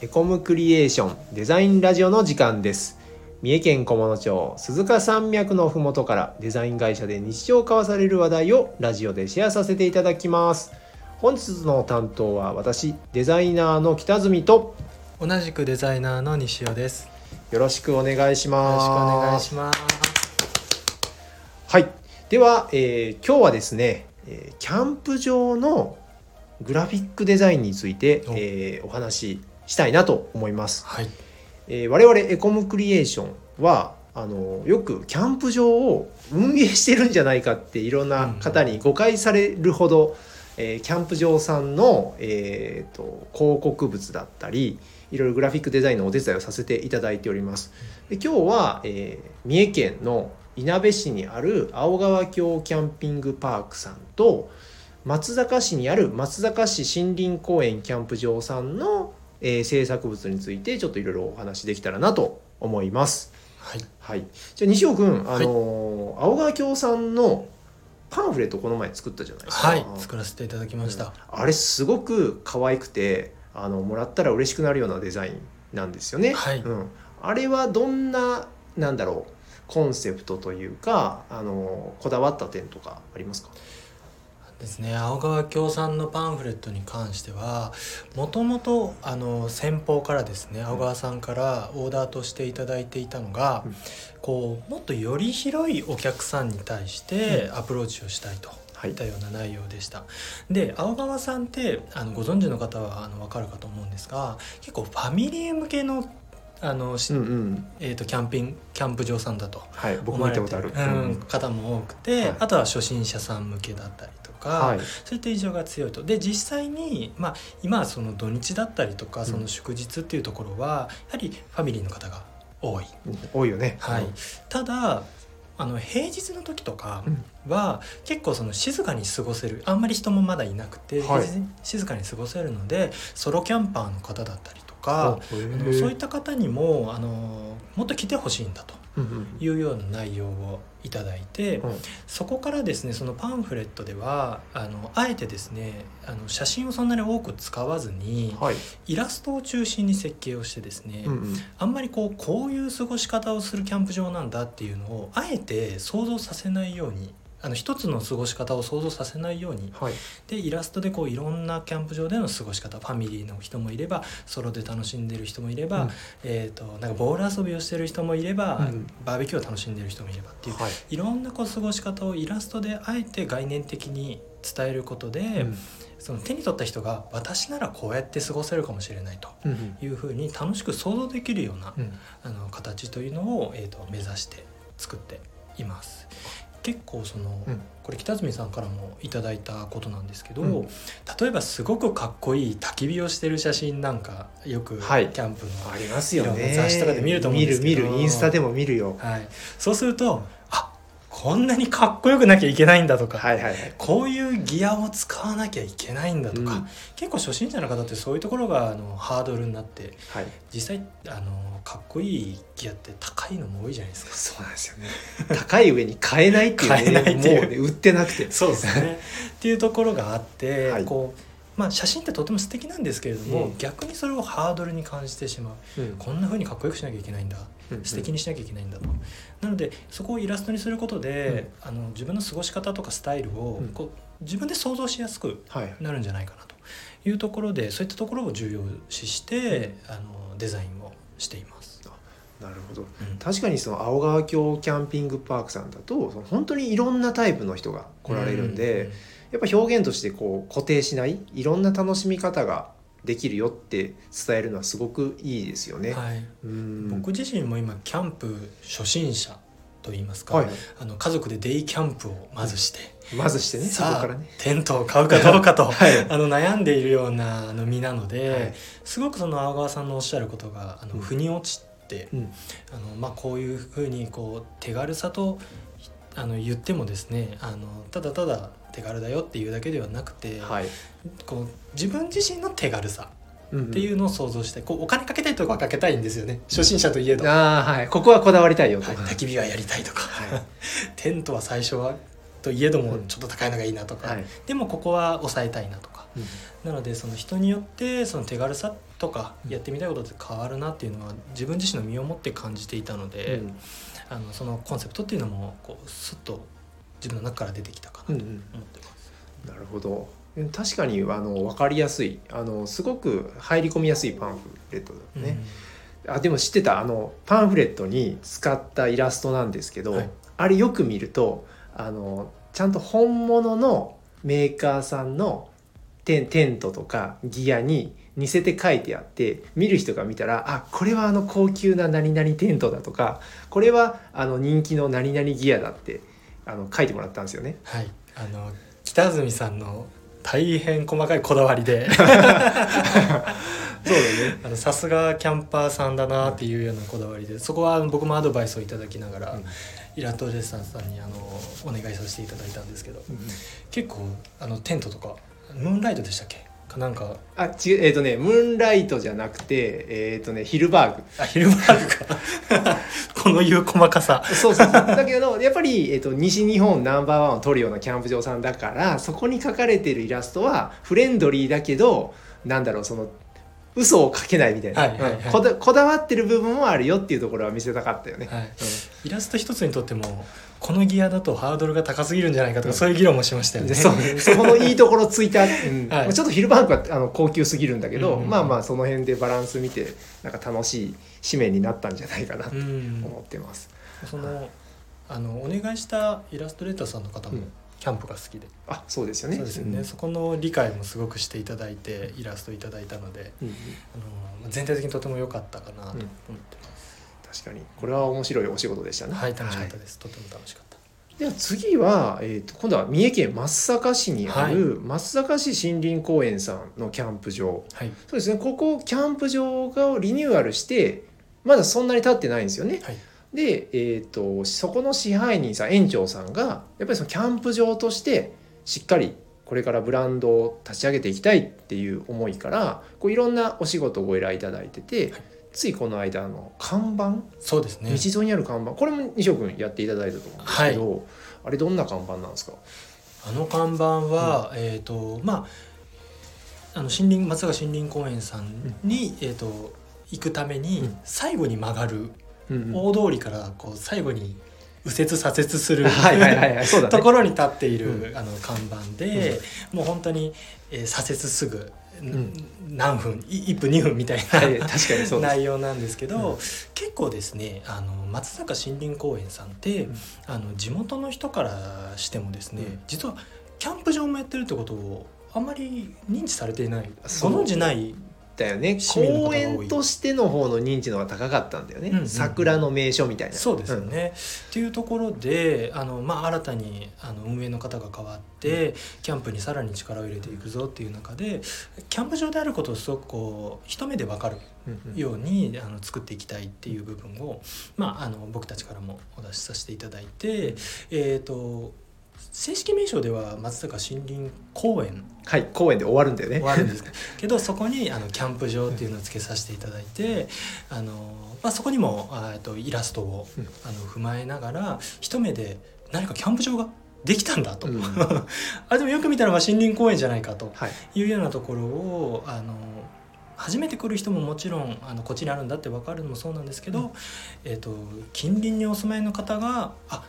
エコムクリエーションデザインラジオの時間です。三重県菰野町鈴鹿山脈のふもとからデザイン会社で日常交わされる話題をラジオでシェアさせていただきます。本日の担当は私デザイナーの北住と同じくデザイナーの西尾です。よろしくお願いしよろますしくお願いします。はい。では、えー今日はですね、えーキャンプ場のグラフィックデザインについて、お。えーお話ししたいなと思いますはい。えー我々エコムクリエーションはあのよくキャンプ場を運営してるんじゃないかっていろんな方に誤解されるほど、えーキャンプ場さんの、えーと広告物だったりいろいろグラフィックデザインのお手伝いをさせていただいております。で今日は、えー三重県のいなべ市にある青川峡キャンピングパークさんと松坂市にある松坂市森林公園キャンプ場さんの、えー制作物についてちょっといろいろお話できたらなと思います。はい。はい、じゃあ西尾君、あのー青川京さんのパンフレットこの前作ったじゃないですか。はい。作らせていただきました。あれすごく可愛くてあのもらったら嬉しくなるようなデザインなんですよね。はいうん、あれはどんななんだろうコンセプトというかあのこだわった点とかありますか？ですね。青川京さんのパンフレットに関しては、もともとあの先方からですね、青川さんからオーダーとしていただいていたのが、うん。こうもっとより広いお客さんに対してアプローチをしたいと。はい。いったような内容でした。で青川さんってあのご存知の方はあの分かるかと思うんですが結構ファミリー向けのあの、しうんうん。えー、とキャンピングキャンプ場さんだとはい僕も見たことある。うん方も多くて、はい。あとは初心者さん向けだったりとか、はい。そういった印象が強いと。で実際に、まあ、今はその土日だったりとかその祝日っていうところは、やはりファミリーの方が多い、うん多いよね。はい。うん。ただあの平日の時とかは結構その静かに過ごせるあんまり人もまだいなくて、はい。静かに過ごせるのでソロキャンパーの方だったりとか、あー。のそういった方にもあのもっと来てほしいんだというような内容をいただいて、うんそこからですねそのパンフレットではあのあえてですねあの写真をそんなに多く使わずにはい。イラストを中心に設計をしてですね、うんうんあんまりこうこういう過ごし方をするキャンプ場なんだっていうのをあえて想像させないようにあの一つの過ごし方を想像させないようにはい。でイラストでこういろんなキャンプ場での過ごし方ファミリーの人もいればソロで楽しんでる人もいれば、うんえー、となんかボール遊びをしてる人もいれば、うんバーベキューを楽しんでる人もいればっていう、はい。いろんなこう過ごし方をイラストであえて概念的に伝えることで、うんその手に取った人が私ならこうやって過ごせるかもしれないというふうに楽しく想像できるような、うんあの形というのを、えー、と目指して作っています。結構その、うんこれ北住さんからもいただいたことなんですけど、うん例えばすごくかっこいい焚き火をしてる写真なんかよくキはいャンプの、ありますよね。な雑誌とかで見ると思うんですけど見る見るインスタでも見るよ。はい、そうするとあこんなにかっこよくなきゃいけないんだとか、はいはいはい。こういうギアを使わなきゃいけないんだとか、うん結構初心者の方ってそういうところがあのハードルになってはい。実際あのかっこいいギアって高いのも多いじゃないですか。そうなんですよね。高い上に買えないっていうね。買えないもうね売ってなくて。そうですねっていうところがあって、はいこうまあ、写真ってとても素敵なんですけれども、うん。逆にそれをハードルに感じてしまう。うん。こんな風にかっこよくしなきゃいけないんだ。うん素敵にしなきゃいけないんだと。なのでそこをイラストにすることで、あの自分の過ごし方とかスタイルをうん。こう自分で想像しやすくはい。なるんじゃないかなと。いうところでそういったところを重要視して、あのデザインをしています。なるほど。うん。確かにその青川峡キャンピングパークさんだとその本当にいろんなタイプの人が来られるんで、やっぱ表現としてこう固定しないいろんな楽しみ方ができるよって伝えるのはすごくいいですよね。はい、うん。僕自身も今キャンプ初心者と言いますか、はい、あの家族でデイキャンプをまずして、まずしてねそこさあからね。テントを買うかどうかと はい。あの悩んでいるようなあの身なので、はい。すごくその青川さんのおっしゃることがあのうん。腑に落ちて、うん。あのまあ、こういうふうにこう手軽さとあの言ってもですねあのただただ手軽だよっていうだけではなくて、はい、こう自分自身の手軽さうんっていうのを想像してこうお金かけたいとこはかけたいんですよね。初心者といえど、はああはい。ここはこだわりたいよと。い、焚き火はやりたいとか、はい。テントは最初はといえどもうん。ちょっと高いのがいいなとか、はい。でもここは抑えたいなとか。なのでその人によってその手軽さとかやってみたいことって変わるなっていうのは自分自身の身をもって感じていたので、うん。あのそのコンセプトっていうのもこうスッと自分の中から出てきたかなとうんうん。思ってます。なるほど。うん確かにあの分かりやすい。あのすごく入り込みやすいパンフレットだね、あでも知ってた？あのパンフレットに使ったイラストなんですけど、はい。あれよく見るとあのちゃんと本物のメーカーさんのテンテントとかギアに似せて書いてあって見る人が見たらあこれはあの高級な何々テントだとかこれはあの人気の何々ギアだってあの書いてもらったんですよね。はい、あの北住さんの大変細かいこだわりで。そうだね。あのさすがキャンパーさんだなっていうようなこだわりで。そこは僕もアドバイスをいただきながら、うん。イラストレッサーさんにあのお願いさせていただいたんですけど。結構あのテントとかムーンライトでしたっけ？かなんかあ違うえっ、とねムーンライトじゃなくてえっ、とねヒルバーグ。あヒルバーグか。このいう細かさ。そうそうそう。だけどやっぱり、えっと西日本ナンバーワンを取るようなキャンプ場さんだからそこに描かれてるイラストはフレンドリーだけどなんだろうその嘘をかけないみたいな、はいはいはい。うんこだこだわってる部分もあるよっていうところは見せたかったよね。はい、イラスト一つにとってもこのギアだとハードルが高すぎるんじゃないかとか、そういう議論もしましたよね。でそうそこのいいところついた、うん。はいちょっとヒルバンクはあの高級すぎるんだけど、うんうんうん。まあまあその辺でバランス見てなんか楽しい紙面になったんじゃないかなとうん。思ってます。そのあのお願いしたイラストレーターさんの方もうんキャンプが好きで、あそうですよね。そうですよね、ん。そこの理解もすごくしていただいてイラストいただいたのでうんうん。あの全体的にとても良かったかなと思ってます、確かに。これは面白いお仕事でしたね。はい楽しかったです、とても楽しかった。では次は、えー、と今度は三重県松阪市にある松阪市森林公園さんのキャンプ場。はい。そうですね。ここキャンプ場がリニューアルしてまだそんなに経ってないんですよね。はいで、えー、とそこの支配人さん園長さんがやっぱりそのキャンプ場としてしっかりこれからブランドを立ち上げていきたいっていう思いからこういろんなお仕事をご依頼いただいてて、はい。ついこの間あの看板？そうですね。道沿いにある看板？これも西尾君やっていただいたと思うんですけど、あれどんな看板なんですか？あの看板は、えっ、とまああの森林松坂森林公園さんに、えっ、と行くために、うん。最後に曲がるうん大通りからこう最後に右折左折するところに立っている、うあの看板で、もう本当に、えー左折すぐ、何分い1分2分みたいはいな確かにそうです。内容なんですけど、うん。結構ですねあの松坂森林公園さんって、うん。あの地元の人からしてもですね、うん。実はキャンプ場もやってるってことをあんまり認知されていないご存知ないだよね。公園としての方の認知の方が高かったんだよね、うんうん桜の名所みたいな。そうですよね。っていうところであの、まあ、新たにあの運営の方が変わってキャンプにさらに力を入れていくぞっていう中でキャンプ場であることをすごくこう一目で分かるうんうん。ようにあの作っていきたいっていう部分を、まあ、あの僕たちからもお出しさせていただいて、えー、と正式名称では松坂森林公園。はい公園で終わるんだよね。終わるんですけどそこにあのキャンプ場っていうのをつけさせていただいてあの、まあ、そこにもあえっとイラストをうん。あの踏まえながら一目で何かキャンプ場ができたんだと、うん。あれでもよく見たらまあ森林公園じゃないかとはい。いうようなところをあの初めて来る人ももちろんあのこっちにあるんだって分かるのもそうなんですけど、うん。えっと近隣にお住まいの方があ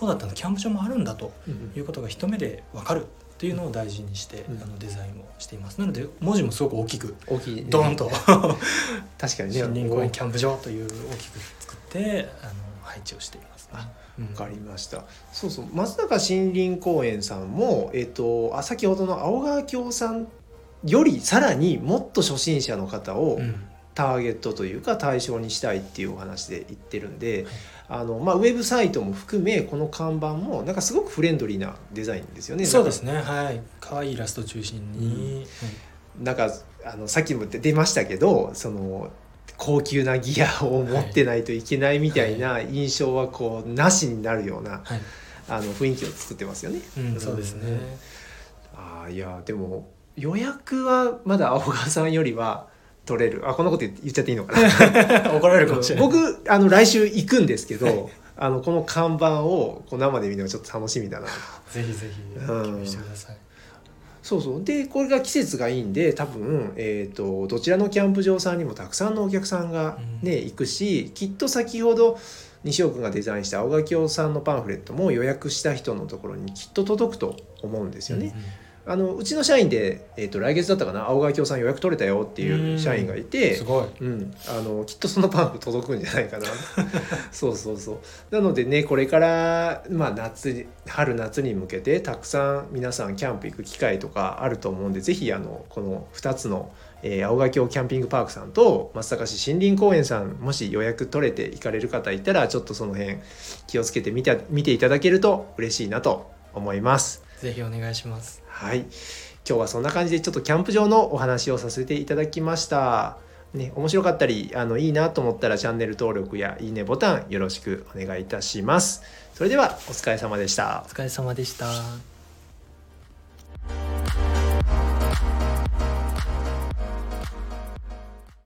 そうだったんだ。キャンプ場もあるんだとうんいうことが一目で分かるっていうのを大事にして、うんあのデザインをしています。なので文字もすごく大きく大きいね。ドーンと。確かにね。森林公園キャンプ場という大きく作ってあの配置をしています、ねあうん。わかりました。そうそう。松坂森林公園さんも、えっとあ先ほどの青川京さんよりさらにもっと初心者の方をうんターゲットというか対象にしたいっていうお話で言ってるんで、はい。あのまあ、ウェブサイトも含めこの看板もなんかすごくフレンドリーなデザインですよね。そうですね。はい。可愛いイラスト中心に、なんかあのさっきも出ましたけどその高級なギアを持ってないといけないみたいな印象はこうなしになるようなはい。あの雰囲気を作ってますよね。うん、そうですね、あーいやでも予約はまだ青川さんよりは取れる。あこんなこと言っちゃっていいのかな。怒られるかもしれない。僕あの来週行くんですけど、はいあのこの看板をこう生で見るのがちょっと楽しみだなぜひぜひうん。共有してください、そうそう。でこれが季節がいいんで多分、えー、とどちらのキャンプ場さんにもたくさんのお客さんがね、行くしきっと先ほど西尾君がデザインした青垣さんのパンフレットも予約した人のところにきっと届くと思うんですよね。あのうちの社員で、えー、と来月だったかな青垣さん予約取れたよっていう社員がいてすごい、うん、あのきっとそのパンフ届くんじゃないかな。そうそうそう。なのでねこれから、まあ、夏に春夏に向けてたくさん皆さんキャンプ行く機会とかあると思うんでぜひあのこの2つの、えー青垣キャンピングパークさんと松阪市森林公園さんもし予約取れて行かれる方いたらちょっとその辺気をつけて見て見ていただけると嬉しいなと思います。ぜひお願いしますはい。今日はそんな感じでちょっとキャンプ場のお話をさせていただきました。ね、面白かったり、あの、いいなと思ったらチャンネル登録やいいねボタンよろしくお願いいたします。それではお疲れ様でしたお。疲れ様でした